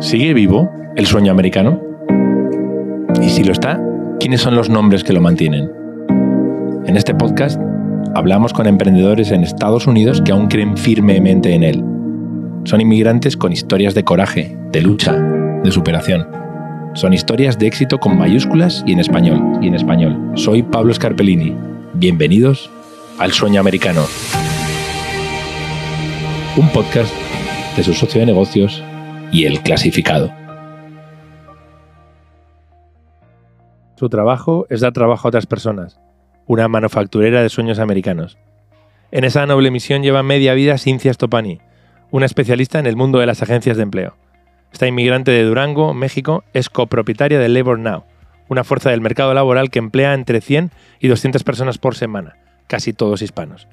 ¿Sigue vivo el sueño americano? Y si lo está, ¿quiénes son los nombres que lo mantienen? En este podcast hablamos con emprendedores en Estados Unidos que aún creen firmemente en él. Son inmigrantes con historias de coraje, de lucha, de superación. Son historias de éxito con mayúsculas y en español. Y en español. Soy Pablo Scarpellini. Bienvenidos al Sueño Americano. Un podcast de su socio de negocios y el clasificado. Su trabajo es dar trabajo a otras personas, una manufacturera de sueños americanos. En esa noble misión lleva media vida Cincia Stopani, una especialista en el mundo de las agencias de empleo. Esta inmigrante de Durango, México, es copropietaria de Labor Now, una fuerza del mercado laboral que emplea entre 100 y 200 personas por semana, casi todos hispanos.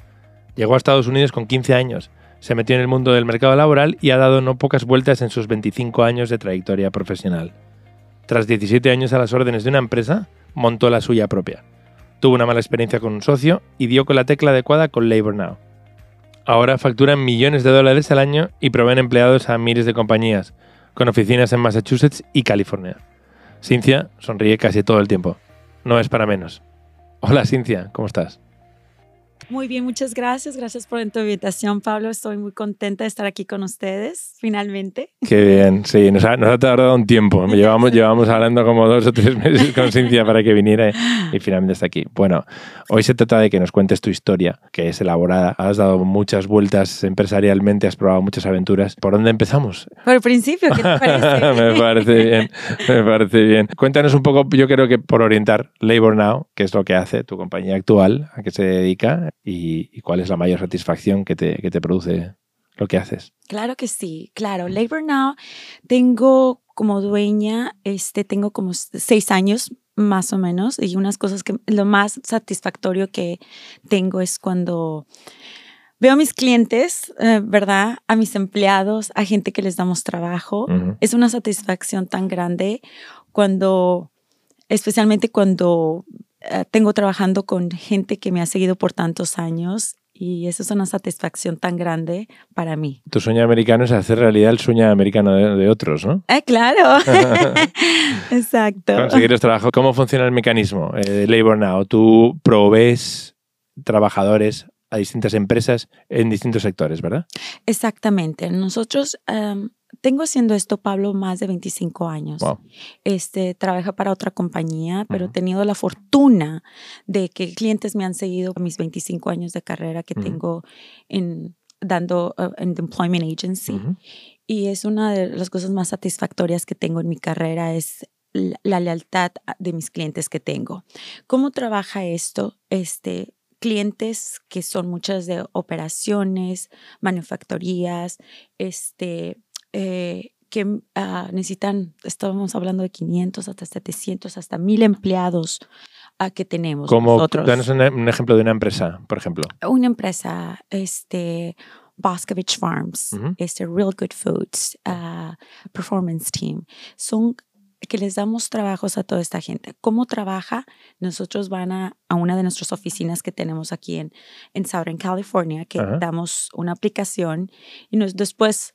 Llegó a Estados Unidos con 15 años se metió en el mundo del mercado laboral y ha dado no pocas vueltas en sus 25 años de trayectoria profesional. Tras 17 años a las órdenes de una empresa, montó la suya propia. Tuvo una mala experiencia con un socio y dio con la tecla adecuada con Labor Now. Ahora facturan millones de dólares al año y proveen empleados a miles de compañías, con oficinas en Massachusetts y California. Cincia sonríe casi todo el tiempo. No es para menos. Hola Cincia, ¿cómo estás? Muy bien, muchas gracias. Gracias por tu invitación, Pablo. Estoy muy contenta de estar aquí con ustedes, finalmente. Qué bien, sí, nos ha, tardado un tiempo. Llevamos, llevamos hablando como dos o tres meses con Cintia para que viniera y, finalmente está aquí. Bueno, hoy se trata de que nos cuentes tu historia, que es elaborada. Has dado muchas vueltas empresarialmente, has probado muchas aventuras. ¿Por dónde empezamos? Por el principio, ¿qué te parece? me parece bien, me parece bien. Cuéntanos un poco, yo creo que por orientar Labor Now, que es lo que hace tu compañía actual, a qué se dedica y, cuál es la mayor satisfacción que te, que te produce lo que haces. Claro que sí, claro. Labor Now, tengo como dueña, este, tengo como seis años más o menos y unas cosas que lo más satisfactorio que tengo es cuando veo a mis clientes, eh, ¿verdad? A mis empleados, a gente que les damos trabajo. Es una satisfacción tan grande cuando, especialmente cuando eh, tengo trabajando con gente que me ha seguido por tantos años y eso es una satisfacción tan grande para mí. Tu sueño americano es hacer realidad el sueño americano de, otros, ¿no? Eh, claro, exacto. Conseguir los trabajos. ¿Cómo funciona el mecanismo eh, de Labor Now? Tú provees trabajadores a distintas empresas en distintos sectores, ¿verdad? Exactamente. Nosotros em, tengo haciendo esto, Pablo, más de 25 años. Este, trabaja para otra compañía, pero he tenido la fortuna de que clientes me han seguido mis 25 años de carrera que tengo en dando uh, en the employment agency. Y es una de las cosas más satisfactorias que tengo en mi carrera es la, lealtad de mis clientes que tengo. ¿Cómo trabaja esto? Este, clientes que son muchas de operaciones, manufactorías, este, eh, que ah, necesitan, estábamos hablando de 500 hasta 700, hasta 1000 empleados uh, que tenemos. Como, danos un, ejemplo de una empresa, por ejemplo. Una empresa, este, Boscovich Farms, este, Real Good Foods, uh, Performance Team, son que les damos trabajos a toda esta gente. ¿Cómo trabaja? Nosotros van a, a una de nuestras oficinas que tenemos aquí en, en Southern California, que damos una aplicación y nos, después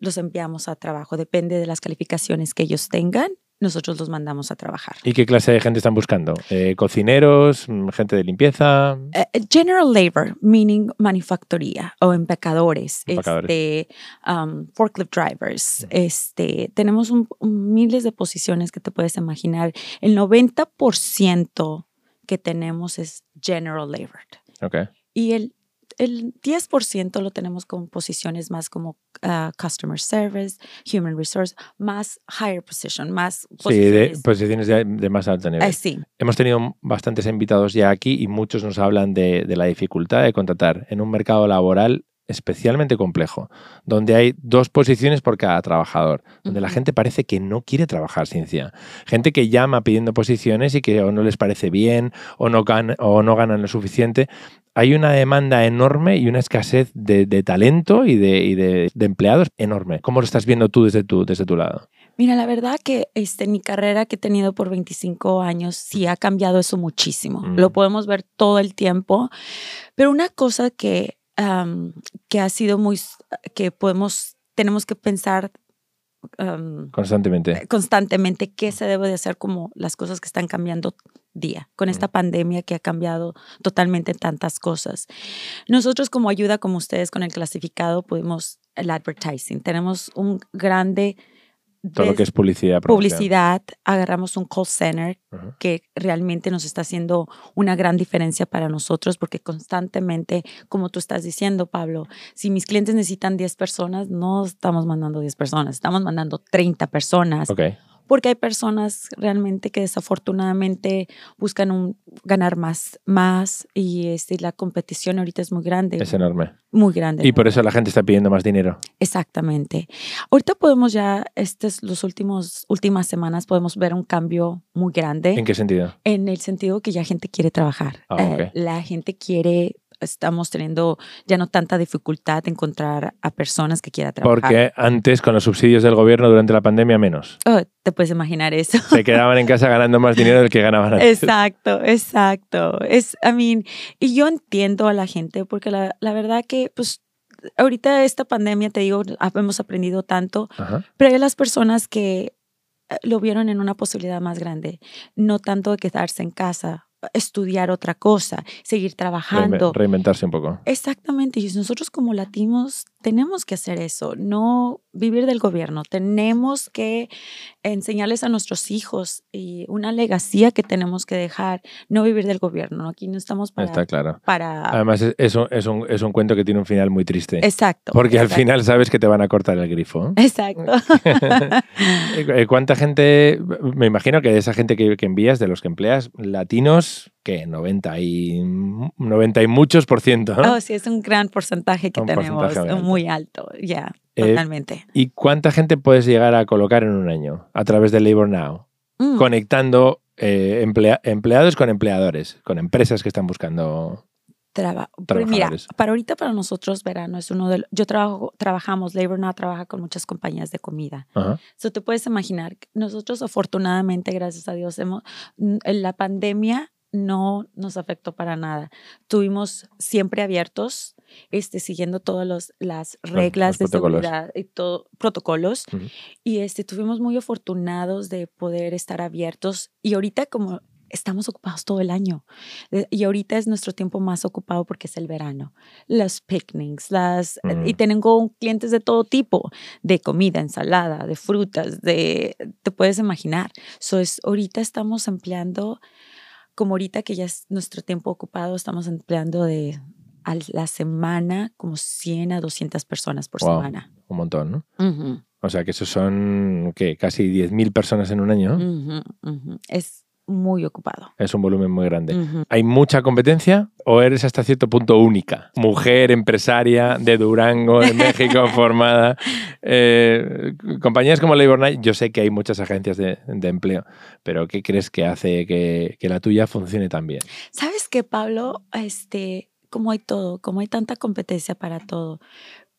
los enviamos a trabajo. Depende de las calificaciones que ellos tengan, nosotros los mandamos a trabajar. ¿Y qué clase de gente están buscando? Eh, ¿Cocineros? Mm, ¿Gente de limpieza? Eh, eh, general labor, meaning manufactoría o empacadores, Este, um, forklift drivers. Este, tenemos miles de posiciones que te puedes imaginar. El 90% que tenemos es general labor. Okay. Y el el 10% lo tenemos con posiciones más como ah, customer service, human resource, más higher position, más posiciones. Sí, posiciones de, más alto nivel. Eh, sí. Hemos tenido bastantes invitados ya aquí y muchos nos hablan de, de la dificultad de contratar en un mercado laboral especialmente complejo, donde hay dos posiciones por cada trabajador, donde la gente parece que no quiere trabajar ciencia. Gente que llama pidiendo posiciones y que o no les parece bien o no, o no ganan lo suficiente. Hay una demanda enorme y una escasez de, talento y, de, empleados enorme. ¿Cómo lo estás viendo tú desde tu, desde tu lado? Mira, la verdad que este, mi carrera que he tenido por 25 años sí ha cambiado eso muchísimo. Lo mm. podemos ver todo el tiempo. Pero una cosa que que ha sido muy, que podemos, tenemos que pensar constantemente. Constantemente qué se debe de hacer como las cosas que están cambiando día con esta pandemia que ha cambiado totalmente tantas cosas. Nosotros como ayuda como ustedes con el clasificado podemos el advertising. Tenemos un grande todo lo que es publicidad. Publicidad, agarramos un call center que realmente nos está haciendo una gran diferencia para nosotros porque constantemente, como tú estás diciendo, Pablo, si mis clientes necesitan 10 personas, no estamos mandando 10 personas, estamos mandando 30 personas. Okay porque hay personas realmente que desafortunadamente buscan un, ganar más, más y este, la competición ahorita es muy grande. Es enorme. Muy grande. Y por eso la gente está pidiendo más dinero. Exactamente. Ahorita podemos ya, estas los últimos últimas semanas podemos ver un cambio muy grande. ¿En qué sentido? En el sentido que ya gente quiere trabajar. Ah, eh, la gente quiere estamos teniendo ya no tanta dificultad de encontrar a personas que quieran trabajar. Porque antes, con los subsidios del gobierno durante la pandemia, menos. Oh, te puedes imaginar eso. Se quedaban en casa ganando más dinero del que ganaban antes. Exacto, exacto. Es, I mean, y yo entiendo a la gente porque la, la verdad que, pues, ahorita esta pandemia, te digo, hemos aprendido tanto, pero hay las personas que eh, lo vieron en una posibilidad más grande, no tanto de quedarse en casa estudiar otra cosa, seguir trabajando. Reinventarse un poco. Exactamente. Y nosotros como latinos tenemos que hacer eso, no vivir del gobierno. Tenemos que enseñarles a nuestros hijos y una legacía que tenemos que dejar, no vivir del gobierno. Aquí no estamos para... Está claro. Para... Además, es, es, un, es, un, cuento que tiene un final muy triste. Exacto. Porque al final sabes que te van a cortar el grifo. Exacto. Eh, ¿Cuánta gente, me imagino que de esa gente que, que envías, de los que empleas, latinos, que 90 y, 90 y muchos por ciento. ¿no? Oh, sí, es un gran porcentaje que tenemos, muy alto, ya, eh, totalmente. ¿Y cuánta gente puedes llegar a colocar en un año a través de Labor Now? Mm. Conectando eh, empleados con empleadores, con empresas que están buscando Traba pues mira, para ahorita para nosotros verano es uno de yo trabajo trabajamos Labor Now trabaja con muchas compañías de comida. Entonces te puedes imaginar nosotros afortunadamente gracias a Dios hemos en la pandemia no nos afectó para nada. Tuvimos siempre abiertos, este, siguiendo todas las reglas de seguridad y todo, protocolos. Y este, tuvimos muy afortunados de poder estar abiertos. Y ahorita como estamos ocupados todo el año. Eh, y ahorita es nuestro tiempo más ocupado porque es el verano. Los picnics, las... Y tengo clientes de todo tipo, de comida, ensalada, de frutas, de... Te puedes imaginar. So es, ahorita estamos empleando como ahorita que ya es nuestro tiempo ocupado, estamos empleando de a la semana como 100 a 200 personas por semana. Un montón, ¿no? O sea que esos son, ¿qué? Casi 10.000 personas en un año. Es muy ocupado. Es un volumen muy grande. ¿Hay mucha competencia o eres hasta cierto punto única? Mujer, empresaria de Durango, de México, formada. Eh, compañías como Labor Night, yo sé que hay muchas agencias de, empleo, pero ¿qué crees que hace que, que, la tuya funcione tan bien? ¿Sabes qué, Pablo? Este, como hay todo, como hay tanta competencia para todo,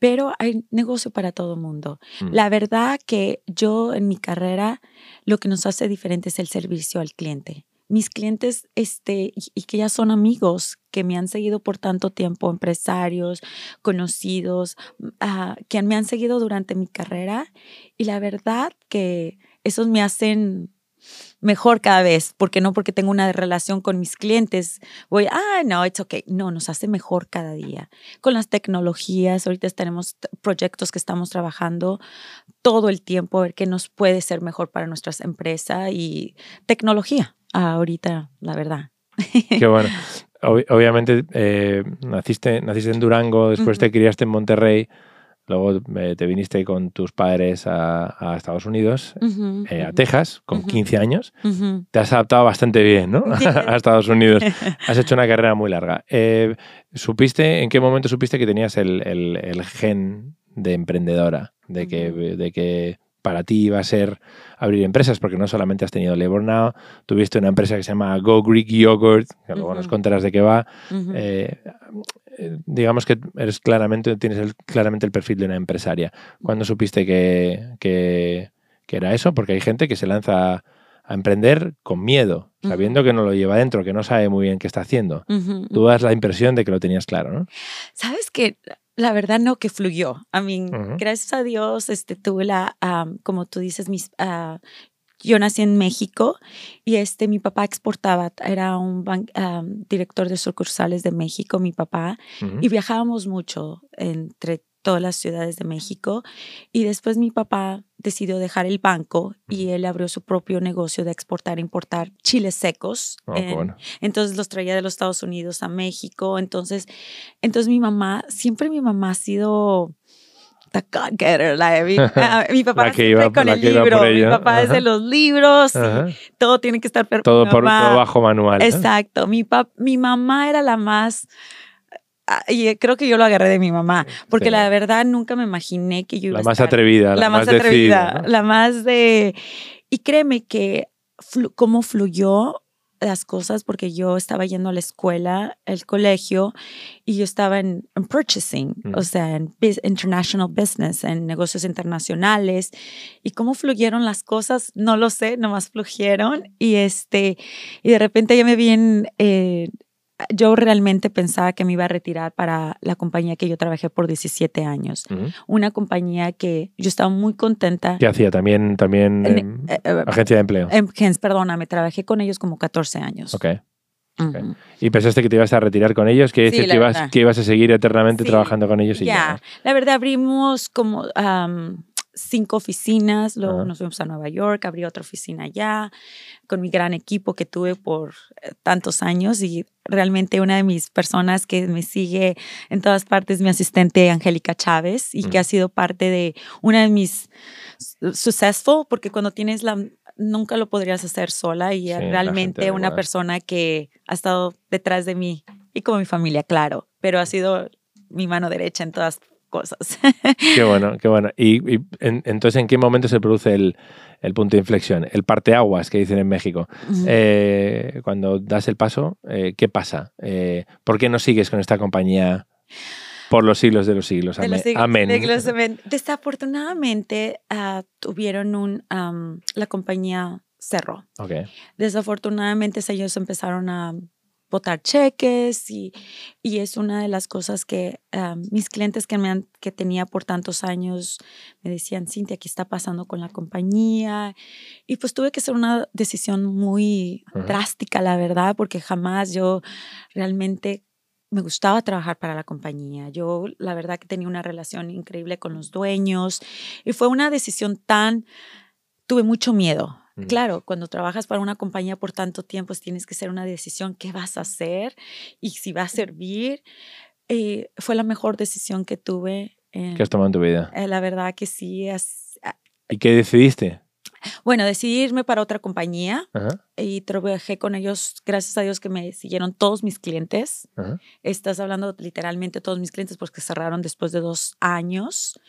pero hay negocio para todo mundo. Mm. La verdad que yo en mi carrera lo que nos hace diferente es el servicio al cliente. Mis clientes, este, y que ya son amigos, que me han seguido por tanto tiempo, empresarios, conocidos, uh, que me han seguido durante mi carrera. Y la verdad que esos me hacen mejor cada vez, porque no porque tengo una relación con mis clientes, voy, ah, no, it's okay. No, nos hace mejor cada día. Con las tecnologías, ahorita tenemos proyectos que estamos trabajando todo el tiempo, a ver qué nos puede ser mejor para nuestras empresas y tecnología, ahorita, la verdad. Qué bueno. obviamente, eh, naciste, naciste en Durango, después te criaste en Monterrey. Luego eh, te viniste con tus padres a, Estados Unidos, eh, a Texas, con 15 años. Te has adaptado bastante bien, ¿no? a Estados Unidos. Has hecho una carrera muy larga. Eh, ¿Supiste, en qué momento supiste que tenías el, el, gen de emprendedora? De que, de que para ti iba a ser abrir empresas, porque no solamente has tenido Labor Now, tuviste una empresa que se llama Go Greek Yogurt, que luego nos contarás de qué va. Eh, digamos que eres claramente, tienes el, claramente el perfil de una empresaria. ¿Cuándo supiste que, que, era eso? Porque hay gente que se lanza a emprender con miedo, sabiendo que no lo lleva dentro, que no sabe muy bien qué está haciendo. Tú das la impresión de que lo tenías claro, ¿no? Sabes que la verdad no, que fluyó. A mí, gracias a Dios, este, tuve la, como tú dices, mis, uh, yo nací en México y este, mi papá exportaba, era un director de sucursales de México, mi papá, y viajábamos mucho entre todas las ciudades de México. Y después mi papá decidió dejar el banco y él abrió su propio negocio de exportar e importar chiles secos. Oh, entonces los traía de los Estados Unidos a México. Entonces, entonces mi mamá, siempre mi mamá ha sido the God getter. mi, papá siempre con el libro. Mi papá es de los libros. todo tiene que estar perfecto. Todo, por, todo bajo manual. Exacto. Mi, mi mamá era la más ah, y creo que yo lo agarré de mi mamá, porque la verdad nunca me imaginé que yo iba La más atrevida, la, más, atrevida, la más de... Y créeme que cómo fluyó las cosas porque yo estaba yendo a la escuela, el colegio, y yo estaba en, purchasing, o sea, en international business, en negocios internacionales. Y cómo fluyeron las cosas, no lo sé, nomás fluyeron. Y, este, y de repente ya me vi en, eh, yo realmente pensaba que me iba a retirar para la compañía que yo trabajé por 17 años. Una compañía que yo estaba muy contenta. ¿Qué hacía? También, también em, eh, eh, agencia de empleo. Em, perdóname, trabajé con ellos como 14 años. Ok. ¿Y pensaste que te ibas a retirar con ellos? ¿Que, que, ibas, que ibas a seguir eternamente trabajando con ellos? Y ya, la verdad abrimos como cinco oficinas, luego nos fuimos a Nueva York, abrí otra oficina allá, con mi gran equipo que tuve por eh, tantos años y realmente una de mis personas que me sigue en todas partes es mi asistente Angélica Chávez y que ha sido parte de una de mis successful, porque cuando tienes la, nunca lo podrías hacer sola y realmente una persona que ha estado detrás de mí y como mi familia, claro, pero ha sido mi mano derecha en todas cosas. Qué bueno, qué bueno. ¿Y, entonces en qué momento se produce el, punto de inflexión? El parteaguas que dicen en México. Eh, cuando das el paso, eh, ¿qué pasa? Eh, ¿Por qué no sigues con esta compañía? Por los siglos de los siglos. Amén. Desafortunadamente ah, tuvieron un, la compañía cerró. Okay. Desafortunadamente ellos empezaron a votar cheques y, y, es una de las cosas que ah, mis clientes que, me han, que tenía por tantos años me decían, Cintia, ¿qué está pasando con la compañía? Y pues tuve que hacer una decisión muy drástica, la verdad, porque jamás yo realmente me gustaba trabajar para la compañía. Yo la verdad que tenía una relación increíble con los dueños y fue una decisión tan, tuve mucho miedo Claro, cuando trabajas para una compañía por tanto tiempo, pues, tienes que hacer una decisión qué vas a hacer y si va a servir. Eh, fue la mejor decisión que tuve. ¿Qué has tomado en tu vida? Eh, la verdad que sí. ¿Y qué decidiste? Bueno, decidí irme para otra compañía y trabajé con ellos, gracias a Dios que me siguieron todos mis clientes. Estás hablando literalmente todos mis clientes porque cerraron después de dos años,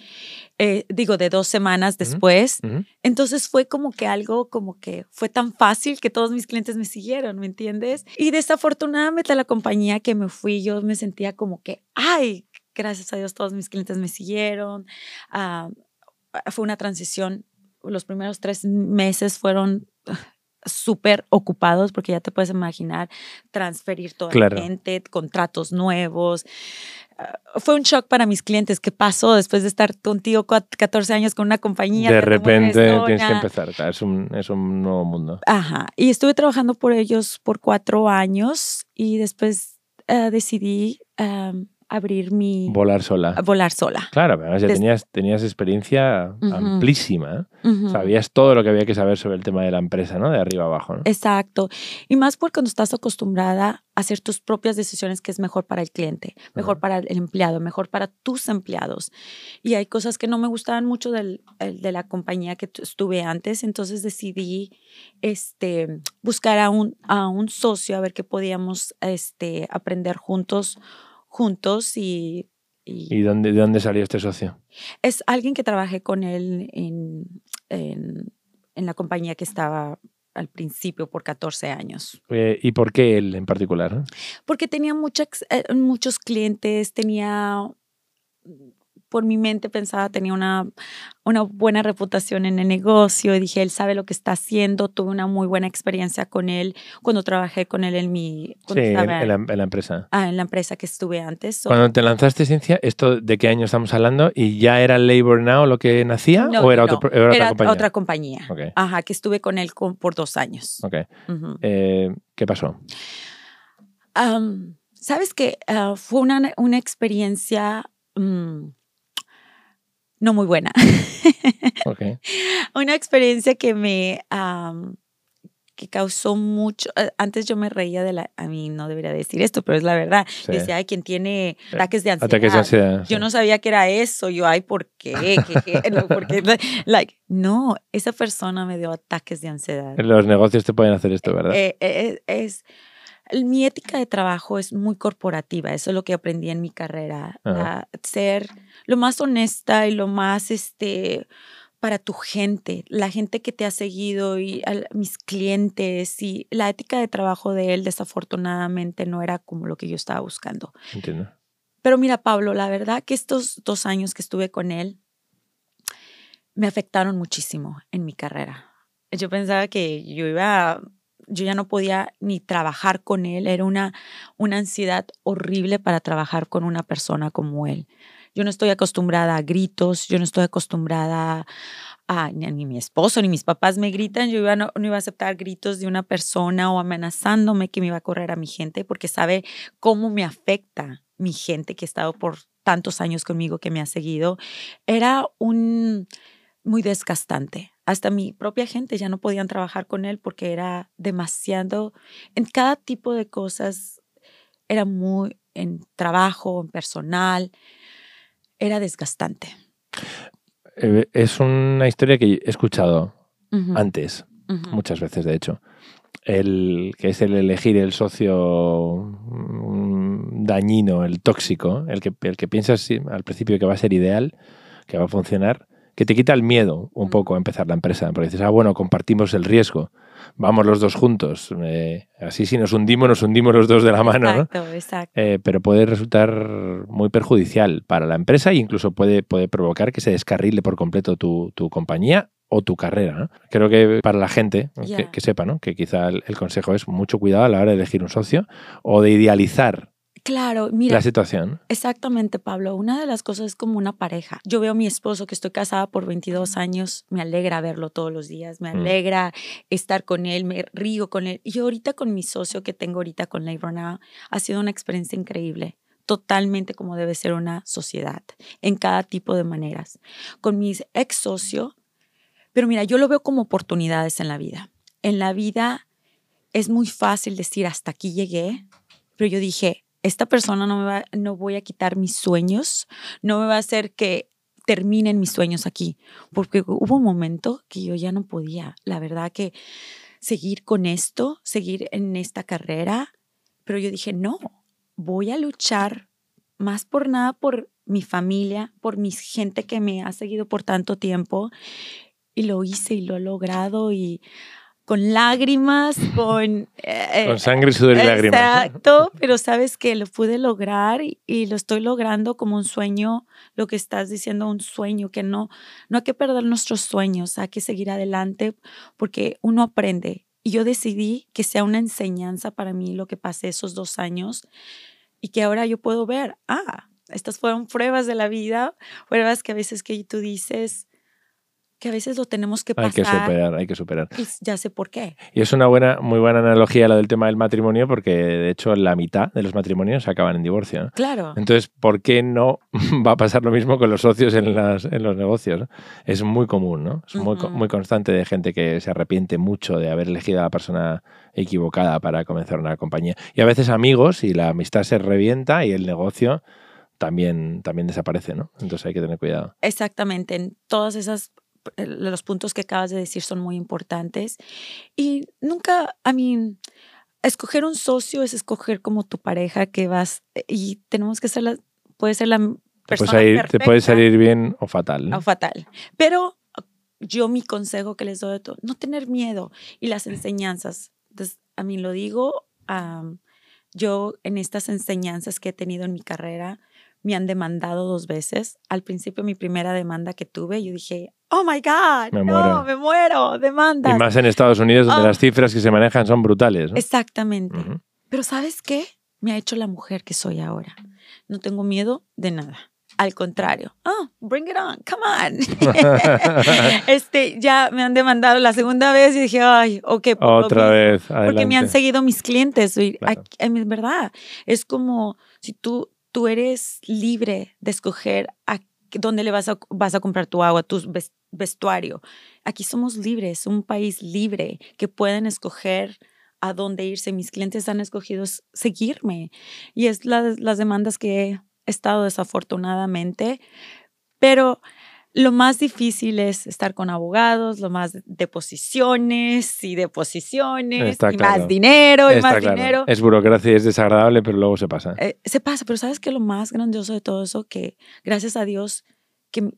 eh, digo, de dos semanas después. Entonces fue como que algo como que fue tan fácil que todos mis clientes me siguieron, ¿me entiendes? Y desafortunadamente la compañía que me fui, yo me sentía como que, ay, gracias a Dios todos mis clientes me siguieron. Ah, fue una transición los primeros tres meses fueron súper ocupados porque ya te puedes imaginar transferir toda la gente, contratos nuevos. Ah, fue un shock para mis clientes. ¿Qué pasó después de estar contigo 14 años con una compañía? De repente tienes que empezar. Es un, es un nuevo mundo. Ajá. Y estuve trabajando por ellos por cuatro años y después ah, decidí abrir mi... Volar sola. Volar sola. Claro, pero además ya tenías, tenías experiencia amplísima. ¿eh? Sabías todo lo que había que saber sobre el tema de la empresa, ¿no? De arriba abajo. ¿no? Exacto. Y más porque cuando estás acostumbrada a hacer tus propias decisiones que es mejor para el cliente, mejor para el empleado, mejor para tus empleados. Y hay cosas que no me gustaban mucho del, de la compañía que estuve antes, entonces decidí este, buscar a un, a un socio a ver qué podíamos este, aprender juntos juntos y... ¿Y, dónde, de dónde salió este socio? Es alguien que trabajé con él en, en, la compañía que estaba al principio por 14 años. Eh, ¿Y por qué él en particular? Porque tenía muchos, eh, muchos clientes, tenía por mi mente pensaba, tenía una, una buena reputación en el negocio y dije, él sabe lo que está haciendo, tuve una muy buena experiencia con él cuando trabajé con él en mi... Sí, en, la, empresa. Ah, en la empresa que estuve antes. Cuando te lanzaste Ciencia, ¿esto de qué año estamos hablando? ¿Y ya era Labor Now lo que nacía o era, otra compañía? otra compañía. Ajá, que estuve con él por dos años. Ok. Eh, ¿Qué pasó? Sabes que ah, fue una, una experiencia... Mm, no muy buena. Okay. Una experiencia que me que causó mucho. Eh, antes yo me reía de la. A mí no debería decir esto, pero es la verdad. Decía, ay, quien tiene eh, ataques de ansiedad. Ataques de ansiedad. Yo no sabía que era eso. Yo, ay, ¿por qué? no, like, no, esa persona me dio ataques de ansiedad. Los negocios te pueden hacer esto, ¿verdad? Eh, es mi ética de trabajo es muy corporativa, eso es lo que aprendí en mi carrera, ser lo más honesta y lo más este para tu gente, la gente que te ha seguido y mis clientes y la ética de trabajo de él desafortunadamente no era como lo que yo estaba buscando. Entiendo. Pero mira, Pablo, la verdad que estos dos años que estuve con él me afectaron muchísimo en mi carrera. Yo pensaba que yo iba yo ya no podía ni trabajar con él, era una, una ansiedad horrible para trabajar con una persona como él. Yo no estoy acostumbrada a gritos, yo no estoy acostumbrada a, ni, mi esposo ni mis papás me gritan, yo iba, no, iba a aceptar gritos de una persona o amenazándome que me iba a correr a mi gente porque sabe cómo me afecta mi gente que ha estado por tantos años conmigo, que me ha seguido. Era un muy desgastante hasta mi propia gente ya no podían trabajar con él porque era demasiado, en cada tipo de cosas, era muy en trabajo, en personal, era desgastante. Eh, es una historia que he escuchado antes, muchas veces de hecho. El, que es el elegir el socio mm, dañino, el tóxico, el que, el que piensas al principio que va a ser ideal, que va a funcionar, que te quita el miedo un poco a empezar la empresa, porque dices, ah, bueno, compartimos el riesgo, vamos los dos juntos, eh, así si nos hundimos, nos hundimos los dos de la mano, exacto, Exacto. Eh, pero puede resultar muy perjudicial para la empresa e incluso puede, puede provocar que se descarrile por completo tu, compañía o tu carrera. Creo que para la gente que, sepa ¿no? que quizá el, consejo es mucho cuidado a la hora de elegir un socio o de idealizar Claro, mira. La situación. Exactamente, Pablo. Una de las cosas es como una pareja. Yo veo a mi esposo que estoy casada por 22 años, me alegra verlo todos los días, me mm. alegra estar con él, me río con él. Y ahorita con mi socio que tengo ahorita con Labor Now, ha sido una experiencia increíble totalmente como debe ser una sociedad, en cada tipo de maneras. Con mi ex socio, pero mira, yo lo veo como oportunidades en la vida. En la vida es muy fácil decir hasta aquí llegué, pero yo dije, esta persona no me va, no voy a quitar mis sueños, no me va a hacer que terminen mis sueños aquí, porque hubo un momento que yo ya no podía, la verdad que seguir con esto, seguir en esta carrera, pero yo dije, no, voy a luchar más por nada por mi familia, por mi gente que me ha seguido por tanto tiempo, y lo hice y lo he logrado y con lágrimas, con... Eh, con sangre, sudor y lágrimas. Exacto, pero sabes que lo pude lograr y, lo estoy logrando como un sueño, lo que estás diciendo, un sueño, que no, no hay que perder nuestros sueños, hay que seguir adelante porque uno aprende. Y yo decidí que sea una enseñanza para mí lo que pasé esos dos años y que ahora yo puedo ver, ah, estas fueron pruebas de la vida, pruebas que a veces que tú dices, que a veces lo tenemos que pasar. Hay que superar, hay que superar. Y ya sé por qué. Y es una buena, muy buena analogía la del tema del matrimonio, porque de hecho la mitad de los matrimonios acaban en divorcio. Claro. Entonces, ¿por qué no va a pasar lo mismo con los socios en, las, en los negocios? Es muy común, ¿no? Es muy, muy constante de gente que se arrepiente mucho de haber elegido a la persona equivocada para comenzar una compañía. Y a veces amigos y la amistad se revienta y el negocio también, también desaparece, ¿no? Entonces hay que tener cuidado. Exactamente. En todas esas los puntos que acabas de decir son muy importantes. Y nunca, a mí, escoger un socio es escoger como tu pareja que vas y tenemos que ser la, puede ser la persona te puede, te puede salir bien o fatal. O fatal. Pero yo mi consejo que les doy de todo, no tener miedo y las enseñanzas. a mí lo digo, yo en estas enseñanzas que he tenido en mi carrera, me han demandado dos veces. Al principio, mi primera demanda que tuve, yo dije, oh my God, me no, muero. me muero, demanda. Y más en Estados Unidos, donde ah. las cifras que se manejan son brutales. Exactamente. Pero ¿sabes qué? Me ha hecho la mujer que soy ahora. No tengo miedo de nada. Al contrario, oh, bring it on, come on. este, ya me han demandado la segunda vez y dije, ay, ok. Otra vez, Porque me han seguido mis clientes. En verdad, es como si tú, tú eres libre de escoger a dónde le vas a, vas a comprar tu agua, tu vestuario. Aquí somos libres, un país libre que pueden escoger a dónde irse. Mis clientes han escogido seguirme y es las demandas que estado desafortunadamente, pero lo más difícil es estar con abogados, lo más deposiciones y deposiciones, y más dinero y más dinero. Es burocracia, es desagradable, pero luego se pasa. Eh, se pasa, pero ¿sabes qué? Lo más grandioso de todo eso, que gracias a Dios, que,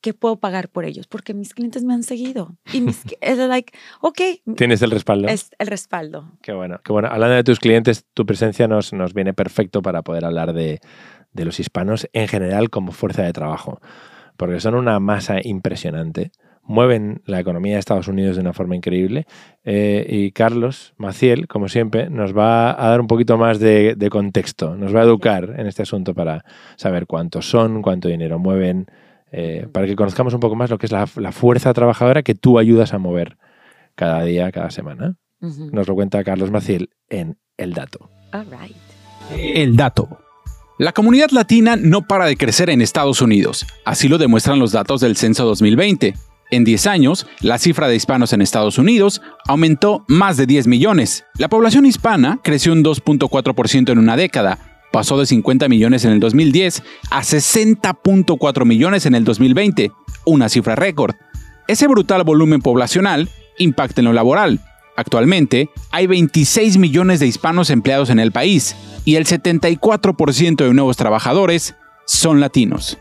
que puedo pagar por ellos, porque mis clientes me han seguido. Y mis, es like, ok. Tienes el respaldo. Es el respaldo. Qué bueno, qué bueno. Hablando de tus clientes, tu presencia nos, nos viene perfecto para poder hablar de de los hispanos en general como fuerza de trabajo, porque son una masa impresionante, mueven la economía de Estados Unidos de una forma increíble eh, y Carlos Maciel, como siempre, nos va a dar un poquito más de, contexto, nos va a educar en este asunto para saber cuántos son, cuánto dinero mueven, eh, para que conozcamos un poco más lo que es la, fuerza trabajadora que tú ayudas a mover cada día, cada semana. Nos lo cuenta Carlos Maciel en El Dato. El Dato. La comunidad latina no para de crecer en Estados Unidos, así lo demuestran los datos del censo 2020. En 10 años, la cifra de hispanos en Estados Unidos aumentó más de 10 millones. La población hispana creció un 2.4% en una década, pasó de 50 millones en el 2010 a 60.4 millones en el 2020, una cifra récord. Ese brutal volumen poblacional impacta en lo laboral. Actualmente, hay 26 millones de hispanos empleados en el país, y el 74% de nuevos trabajadores son latinos.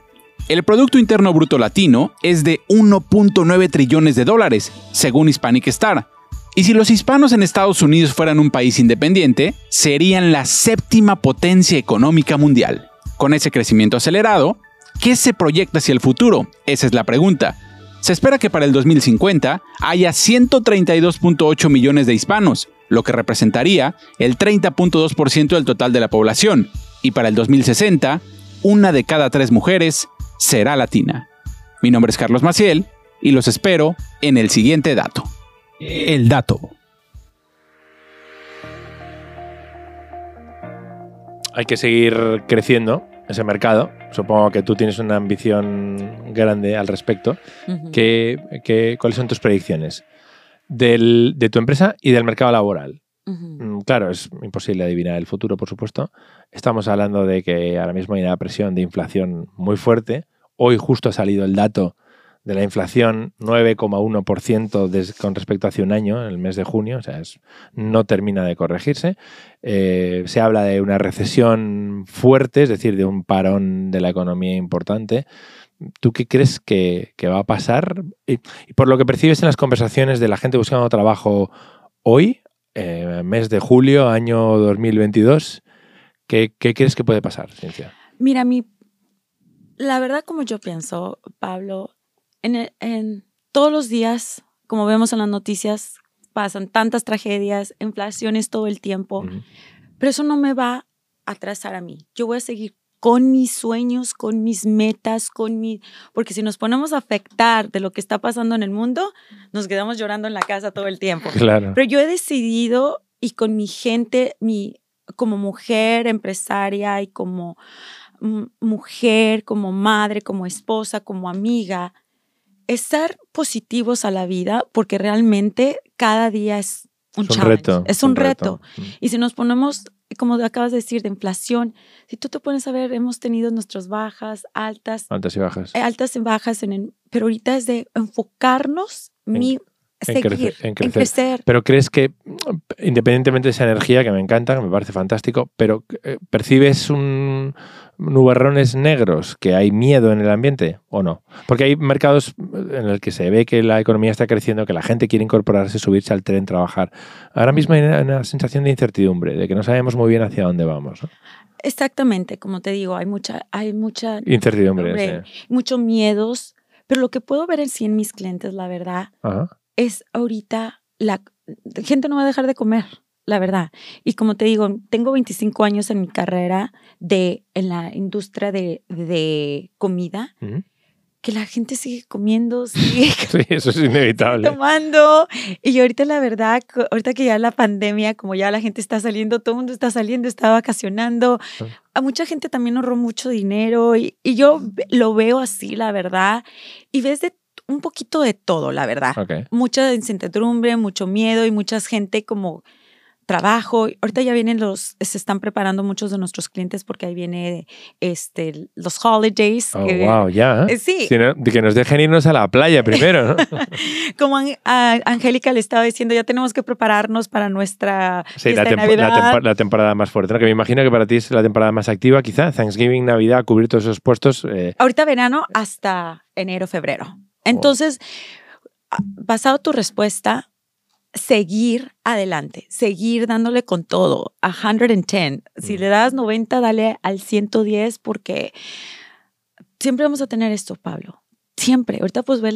El Producto Interno Bruto Latino es de 1.9 trillones de dólares, según Hispanic Star. Y si los hispanos en Estados Unidos fueran un país independiente, serían la séptima potencia económica mundial. Con ese crecimiento acelerado, ¿qué se proyecta hacia el futuro? Esa es la pregunta. Se espera que para el 2050 haya 132.8 millones de hispanos, lo que representaría el 30.2% del total de la población, y para el 2060, una de cada tres mujeres será latina. Mi nombre es Carlos Maciel y los espero en el siguiente dato. El dato. Hay que seguir creciendo ese mercado. Supongo que tú tienes una ambición grande al respecto. cuáles son tus predicciones? de tu empresa y del mercado laboral. Mm, claro, es imposible adivinar el futuro, por supuesto. Estamos hablando de que ahora mismo hay una presión de inflación muy fuerte. Hoy justo ha salido el dato de la inflación 9,1% con respecto a hace un año, en el mes de junio, o sea, no termina de corregirse. Eh, se habla de una recesión fuerte, es decir, de un parón de la economía importante. ¿Tú qué crees que, va a pasar? Y, por lo que percibes en las conversaciones de la gente buscando trabajo hoy, eh, mes de julio, año 2022, ¿qué, qué crees que puede pasar, Ciencia? Mira, mi, la verdad como yo pienso, Pablo, en, en todos los días, como vemos en las noticias, pasan tantas tragedias, inflaciones todo el tiempo, pero eso no me va a atrasar a mí. Yo voy a seguir con mis sueños, con mis metas, con mi... Porque si nos ponemos a afectar de lo que está pasando en el mundo, nos quedamos llorando en la casa todo el tiempo. Claro. Pero yo he decidido y con mi gente, mi, como mujer empresaria y como mujer, como madre, como esposa, como amiga, estar positivos a la vida porque realmente cada día es un, reto. Es un, reto. Mm. Y si nos ponemos como acabas de decir, de inflación, si tú te pones a ver, hemos tenido nuestras bajas, altas. Altas y bajas. Eh, altas y bajas, en pero ahorita es de enfocarnos, mi, seguir, en crecer, Pero crees que, independientemente de esa energía, que me encanta, que me parece fantástico, pero eh, ¿percibes un nubarrones negros, que hay miedo en el ambiente o no? Porque hay mercados en el que se ve que la economía está creciendo, que la gente quiere incorporarse, subirse al tren, trabajar. Ahora mismo hay una, sensación de incertidumbre, de que no sabemos muy bien hacia dónde vamos. Exactamente, como te digo, hay mucha, hay mucha incertidumbre, muchos miedos, pero lo que puedo ver en sí en mis clientes, la verdad, es ahorita la gente no va a dejar de comer, la verdad. Y como te digo, tengo 25 años en mi carrera de en la industria de, de comida que la gente sigue comiendo, sigue sí, eso es inevitable. tomando. Y ahorita la verdad, ahorita que ya la pandemia, como ya la gente está saliendo, todo el mundo está saliendo, está vacacionando, a mucha gente también ahorró mucho dinero y, y, yo lo veo así, la verdad. Y ves de un poquito de todo, la verdad. Mucha incertidumbre, mucho miedo y mucha gente como trabajo. Ahorita ya vienen los, se están preparando muchos de nuestros clientes porque ahí viene este, los holidays. Oh, wow, ya. Eh, sí. de que nos dejen irnos a la playa primero, ¿no? Como Angélica le estaba diciendo, ya tenemos que prepararnos para nuestra sí, la, la, temporada más fuerte, que me imagino que para ti es la temporada más activa, quizá, Thanksgiving, Navidad, cubrir todos esos puestos. Eh. Ahorita verano hasta enero, febrero. Entonces, basado tu respuesta, seguir adelante, seguir dándole con todo, a 110. Si mm. le das 90, dale al 110 porque siempre vamos a tener esto, Pablo. Siempre. Ahorita pues ver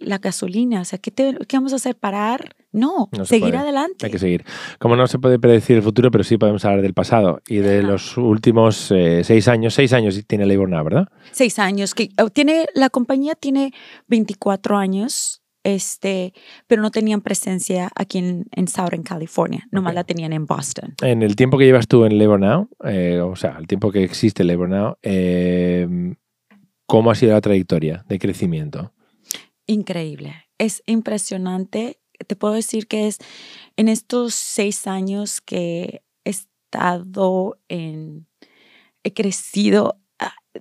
la gasolina, o sea, ¿qué, ¿qué, vamos a hacer? ¿Parar? No, seguir adelante. Hay que seguir. Como no se puede predecir el futuro, pero sí podemos hablar del pasado y de los últimos eh, seis años. Seis años tiene Labor Now, ¿verdad? Seis años. Que, oh, tiene, la compañía tiene 24 años este, pero no tenían presencia aquí en, en Southern California, nomás la tenían en Boston. En el tiempo que llevas tú en Labor Now, eh, o sea, el tiempo que existe Labor Now, eh, ¿cómo ha sido la trayectoria de crecimiento? Increíble, es impresionante. Te puedo decir que es en estos seis años que he estado en, he crecido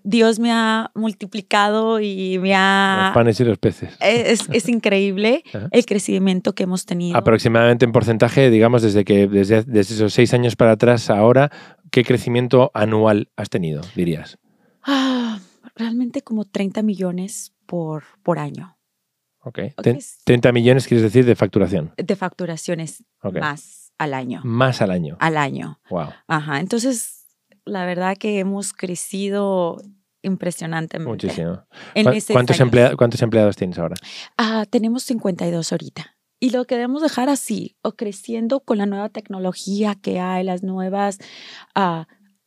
Dios me ha multiplicado y me ha... Los panes y los peces. Es, es increíble el crecimiento que hemos tenido. Aproximadamente en porcentaje, digamos, desde que desde, desde, esos seis años para atrás ahora, ¿qué crecimiento anual has tenido, dirías? Ah, realmente como 30 millones por, por año. Ok. 30 millones quieres decir de facturación. De facturaciones más al año. Más al año. Al año. Wow. Ajá. Entonces la verdad que hemos crecido impresionantemente. Muchísimo. ¿Cuántos, empleados, ¿Cuántos empleados tienes ahora? Ah, tenemos 52 ahorita. Y lo queremos dejar así, o creciendo con la nueva tecnología que hay, las nuevas, uh,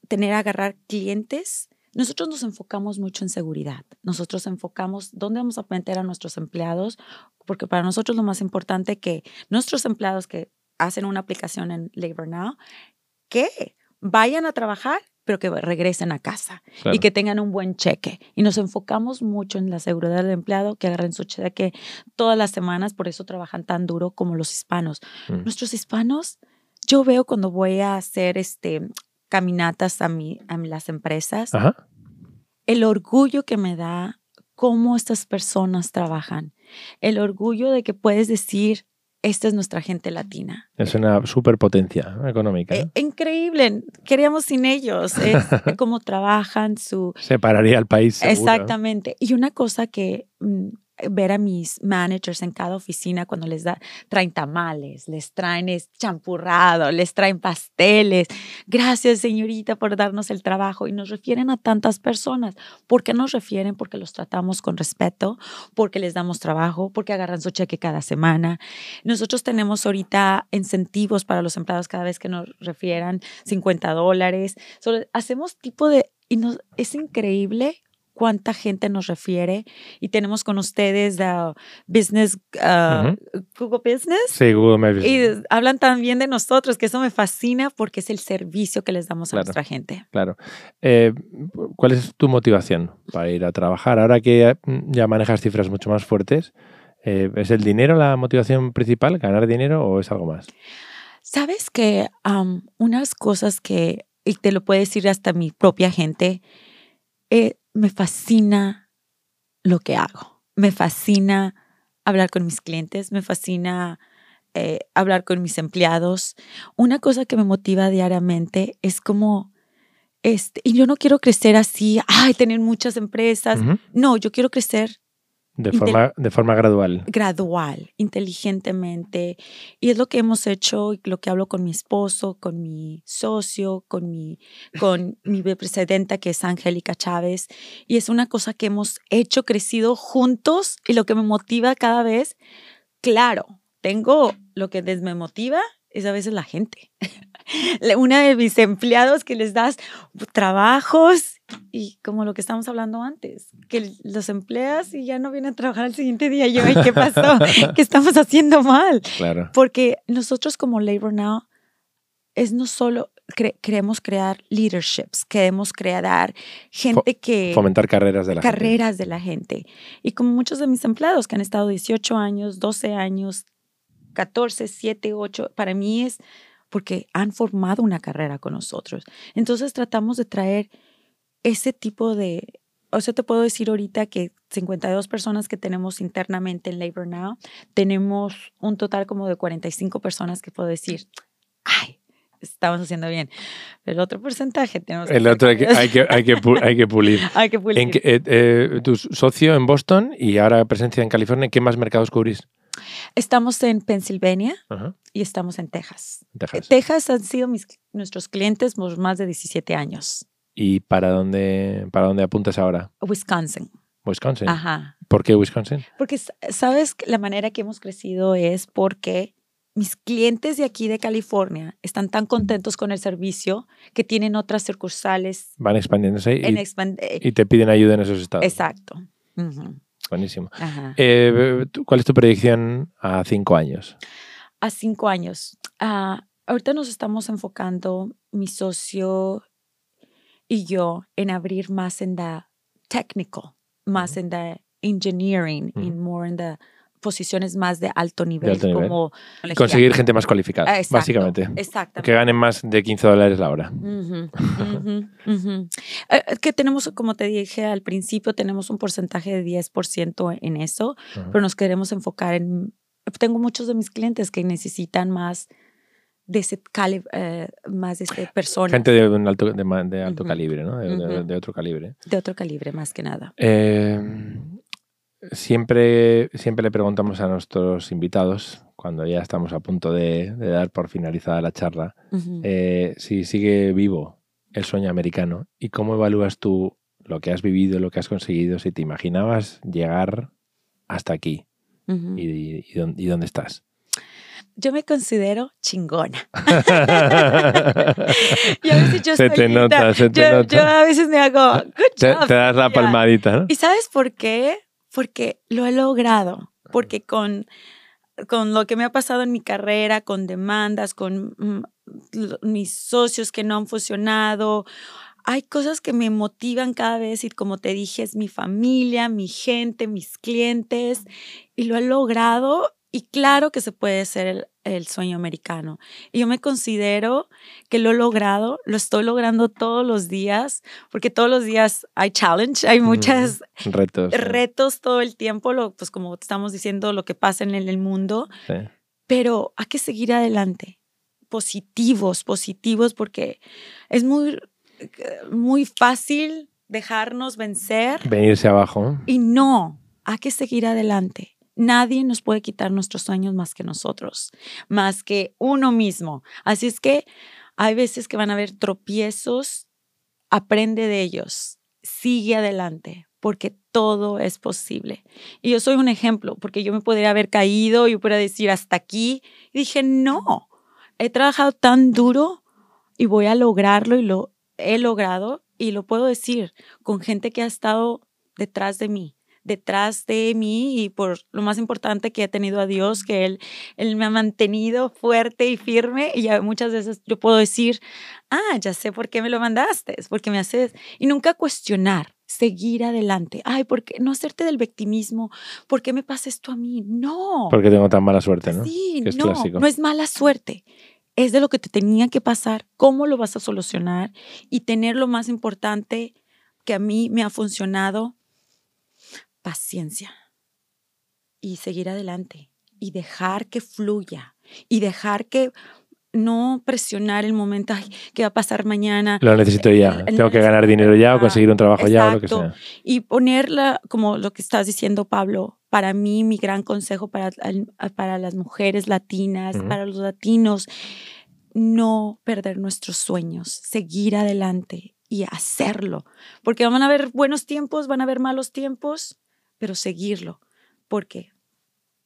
tener, agarrar clientes. Nosotros nos enfocamos mucho en seguridad. Nosotros enfocamos dónde vamos a meter a nuestros empleados, porque para nosotros lo más importante que nuestros empleados que hacen una aplicación en Labor Now, que vayan a trabajar, pero que regresen a casa y que tengan un buen cheque. Y nos enfocamos mucho en la seguridad del empleado, que agarren su cheque todas las semanas, por eso trabajan tan duro como los hispanos. Mm. Nuestros hispanos, yo veo cuando voy a hacer este, caminatas a, mi, a las empresas, el orgullo que me da cómo estas personas trabajan, el orgullo de que puedes decir, esta es nuestra gente latina. Es una superpotencia económica. Eh, increíble. Queríamos sin ellos. Es cómo trabajan, su... Separaría al país. Exactamente. Y una cosa que mm, ver a mis managers en cada oficina cuando les da, traen tamales, les traen champurrado, les traen pasteles. Gracias, señorita, por darnos el trabajo. Y nos refieren a tantas personas. ¿Por qué nos refieren? Porque los tratamos con respeto, porque les damos trabajo, porque agarran su cheque cada semana. Nosotros tenemos ahorita incentivos para los empleados cada vez que nos refieran 50 dólares. hacemos tipo de... Y nos, es increíble cuánta gente nos refiere y tenemos con ustedes uh, Business, uh, Google Business. Sí, Google Business. Y hablan también de nosotros, que eso me fascina porque es el servicio que les damos a nuestra gente. Claro. Eh, ¿Cuál es tu motivación para ir a trabajar? Ahora que ya manejas cifras mucho más fuertes, eh, ¿es el dinero la motivación principal, ganar dinero o es algo más? Sabes que unas cosas que, y te lo puede decir hasta mi propia gente, eh, me fascina lo que hago. Me fascina hablar con mis clientes, me fascina eh, hablar con mis empleados. Una cosa que me motiva diariamente es como, este, y yo no quiero crecer así, ay, tener muchas empresas. No, yo quiero crecer De forma, de forma gradual. Gradual, inteligentemente. Y es lo que hemos hecho, lo que hablo con mi esposo, con mi socio, con mi, con mi vicepresidenta, que es Angélica Chávez. Y es una cosa que hemos hecho, crecido juntos y lo que me motiva cada vez, claro, tengo lo que me motiva es a veces la gente. Una de mis empleados que les das trabajos y como lo que estamos hablando antes, que los empleas y ya no vienen a trabajar al siguiente día. Yo, ¿qué pasó? ¿Qué estamos haciendo mal? Claro. Porque nosotros como Labor Now es no solo queremos crear leaderships, queremos crear gente que... Fomentar carreras de la gente. Carreras de la gente. Y como muchos de mis empleados que han estado 18 años, 12 años, 14, 7, 8, para mí es porque han formado una carrera con nosotros. Entonces tratamos de traer ese tipo de, o sea, te puedo decir ahorita que 52 personas que tenemos internamente en Labor Now, tenemos un total como de 45 personas que puedo decir, ay, estamos haciendo bien. El otro porcentaje tenemos El otro hay que, hay que, hay que, hay que pulir. hay que pulir. Eh, eh, tu socio en Boston y ahora presencia en California, ¿qué más mercados cubrís? Estamos en Pensilvania y estamos en Texas. Texas. Texas han sido mis, nuestros clientes por más de 17 años. ¿Y para dónde, para dónde apuntas ahora? Wisconsin. Wisconsin. Ajá. ¿Por qué Wisconsin? Porque, ¿sabes? La manera que hemos crecido es porque mis clientes de aquí de California están tan contentos con el servicio que tienen otras sucursales. Van expandiéndose y, y te piden ayuda en esos estados. Exacto. Buenísimo. Eh, ¿Cuál es tu predicción a cinco años? A cinco años. Ah, ahorita nos estamos enfocando, mi socio y yo, en abrir más en la technical, más en la engineering, y more en the posiciones más de alto nivel. Como Conseguir gente más cualificada, básicamente. Que ganen más de 15 dólares la hora. Eh, que tenemos, como te dije al principio, tenemos un porcentaje de 10% en eso, pero nos queremos enfocar en... Tengo muchos de mis clientes que necesitan más de ese calibre, eh, más de ese persona. Gente de, un alto, de, alto calibre, ¿no? De, otro calibre. De otro calibre, más que nada. Eh, siempre, siempre le preguntamos a nuestros invitados, cuando ya estamos a punto de, dar por finalizada la charla, eh, si sigue vivo el sueño americano y cómo evalúas tú lo que has vivido, lo que has conseguido, si te imaginabas llegar hasta aquí y, dónde, estás. Yo me considero chingona. se te nota, se te nota. Yo a veces me hago, Te, das la palmadita, ¿no? ¿Y sabes por qué? porque lo he logrado, porque con, con lo que me ha pasado en mi carrera, con demandas, con mm, mis socios que no han funcionado, hay cosas que me motivan cada vez y como te dije, es mi familia, mi gente, mis clientes y lo he logrado y claro que se puede ser el, sueño americano. Y yo me considero que lo he logrado, lo estoy logrando todos los días, porque todos los días hay challenge, hay muchos retos, retos todo el tiempo, lo, pues como estamos diciendo, lo que pasa en el, mundo. Pero hay que seguir adelante, positivos, positivos, porque es muy, muy fácil dejarnos vencer. Venirse abajo. Y no, hay que seguir adelante Nadie nos puede quitar nuestros sueños más que nosotros, más que uno mismo. Así es que hay veces que van a haber tropiezos, aprende de ellos, sigue adelante, porque todo es posible. Y yo soy un ejemplo, porque yo me podría haber caído, y pudiera decir hasta aquí, y dije, no, he trabajado tan duro y voy a lograrlo y lo he logrado y lo puedo decir con gente que ha estado detrás de mí, detrás de mí y por lo más importante que he tenido a Dios, que Él, él me ha mantenido fuerte y firme y ya muchas veces yo puedo decir, ah, ya sé por qué me lo mandaste, porque me haces, y nunca cuestionar, seguir adelante. Ay, ¿por qué no hacerte del victimismo? ¿Por qué me pasa esto a mí? No. Porque tengo tan mala suerte, ¿no? Sí, no, no es mala suerte. Es de lo que te tenía que pasar, cómo lo vas a solucionar y tener lo más importante que a mí me ha funcionado, paciencia y seguir adelante y dejar que fluya y dejar que no presionar el momento, ay, ¿qué va a pasar mañana? Lo necesito ya, tengo que ganar dinero ya o conseguir un trabajo ya o lo que sea. Y ponerla, como lo que estás diciendo, Pablo, para mí mi gran consejo para, para las mujeres latinas, para los latinos, no perder nuestros sueños, seguir adelante y hacerlo, porque van a haber buenos tiempos, van a haber malos tiempos, pero seguirlo, porque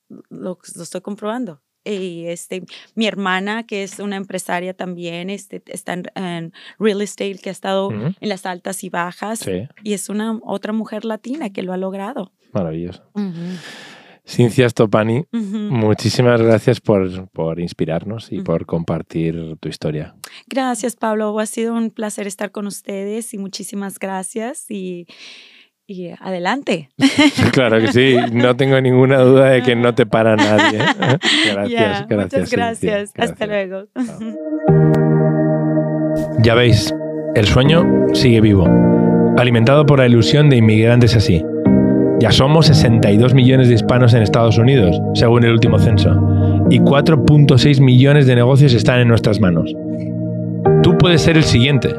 lo, lo estoy comprobando y este, mi hermana, que es una empresaria también, este, está en, real estate, que ha estado en las altas y bajas. Y es una otra mujer latina que lo ha logrado. Maravilloso. Cincia Stopani, muchísimas gracias por, por inspirarnos y por compartir tu historia. Gracias, Pablo. Ha sido un placer estar con ustedes y muchísimas gracias. Y y adelante. Claro que sí, no tengo ninguna duda de que no te para nadie. Gracias, gracias. Muchas gracias. Hasta luego. Ya veis, el sueño sigue vivo, alimentado por la ilusión de inmigrantes así. Ya somos 62 millones de hispanos en Estados Unidos, según el último censo, y 4.6 millones de negocios están en nuestras manos. Tú puedes ser el siguiente.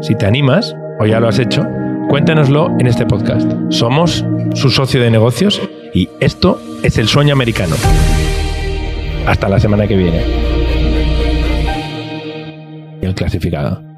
Si te animas, o ya lo has hecho, Cuéntanoslo en este podcast. Somos su socio de negocios y esto es el sueño americano. Hasta la semana que viene. El clasificado.